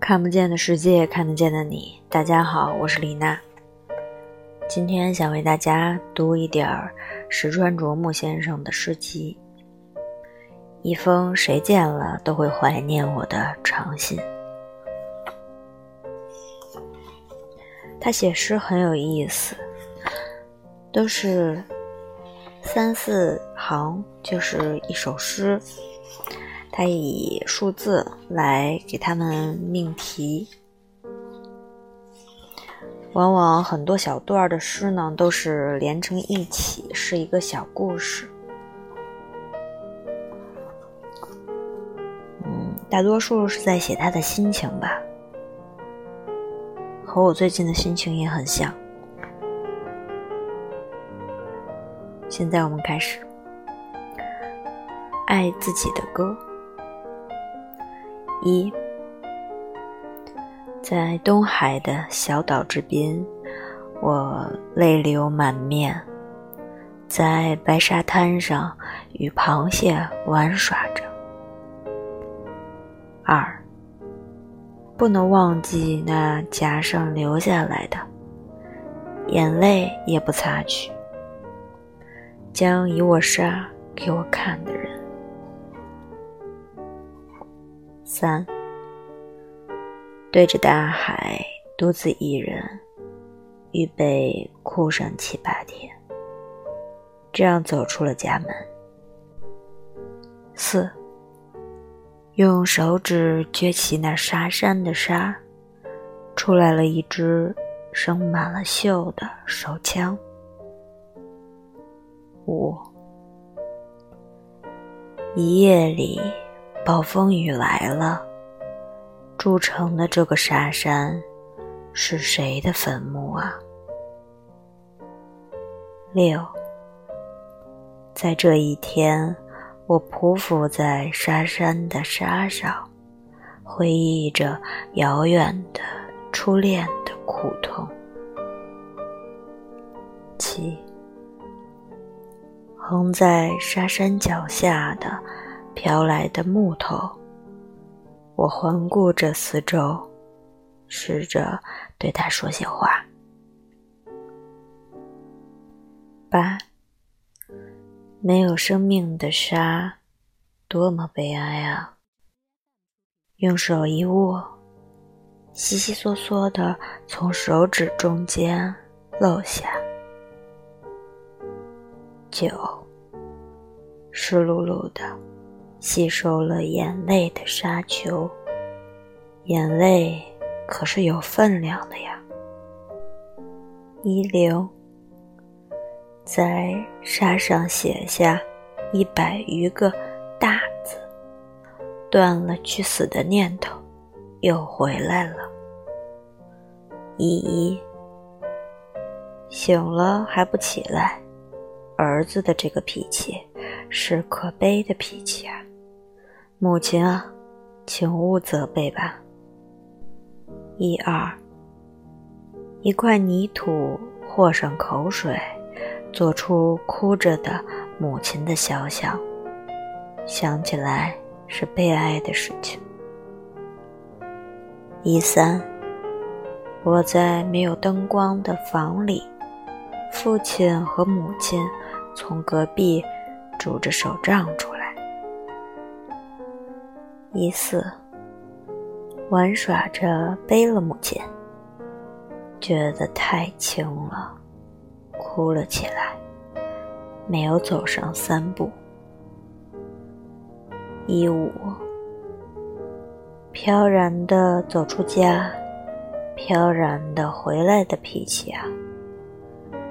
看不见的世界，看得见的你。大家好，我是李娜。今天想为大家读一点儿石川啄木先生的诗集，一封谁见了都会怀念我的长信。他写诗很有意思，都是三四行，就是一首诗。他以数字来给他们命题，往往很多小段的诗呢都是连成一起，是一个小故事。嗯，大多数是在写他的心情吧，和我最近的心情也很像。现在我们开始，爱自己的歌。一，在东海的小岛之滨，我泪流满面，在白沙滩上与螃蟹玩耍着。二，不能忘记那颊上流下来的眼泪，也不擦去，将一握沙给我看的人。三，对着大海，独自一人，预备哭上七八天。这样走出了家门。四，用手指撅起那沙山的沙，出来了一支生满了锈的手枪。五，一夜里。暴风雨来了，筑成的这个沙山是谁的坟墓啊？六，在这一天，我匍匐在沙山的沙上，回忆着遥远的初恋的苦痛。七，横在沙山脚下的。飘来的木头，我环顾着四周，试着对他说些话。八，没有生命的沙，多么悲哀啊！用手一握，悉悉嗦嗦的从手指中间漏下。九，湿漉漉的。吸收了眼泪的沙丘，眼泪可是有分量的呀。一流，在沙上写下一百余个大字，断了去死的念头，又回来了。依依，醒了还不起来，儿子的这个脾气是可悲的脾气啊。母亲啊，请勿责备吧。一二，一块泥土和上口水，做出哭着的母亲的肖像，想起来是悲哀的事情。一三，我在没有灯光的房里，父亲和母亲从隔壁拄着手杖出来。一四，玩耍着背了母亲，觉得太轻了，哭了起来，没有走上三步。一五，飘然的走出家，飘然的回来的脾气啊，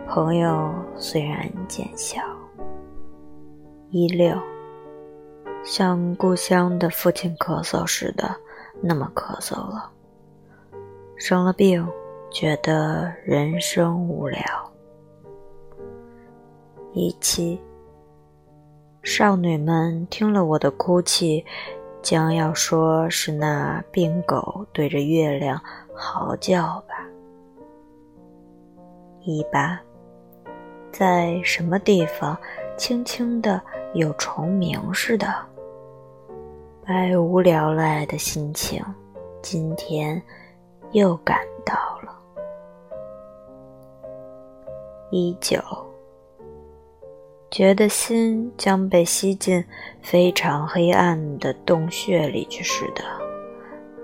朋友虽然见笑。一六。像故乡的父亲咳嗽似的，那么咳嗽了。生了病，觉得人生无聊。一七，少女们听了我的哭泣，将要说是那病狗对着月亮嚎叫吧。一八，在什么地方，轻轻的有虫鸣似的。百无聊赖的心情，今天又赶到了。依旧，觉得心将被吸进非常黑暗的洞穴里去似的，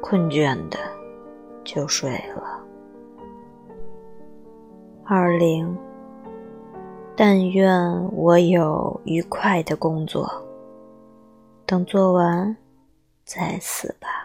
困倦的就睡了。二零，但愿我有愉快的工作，等做完再死吧。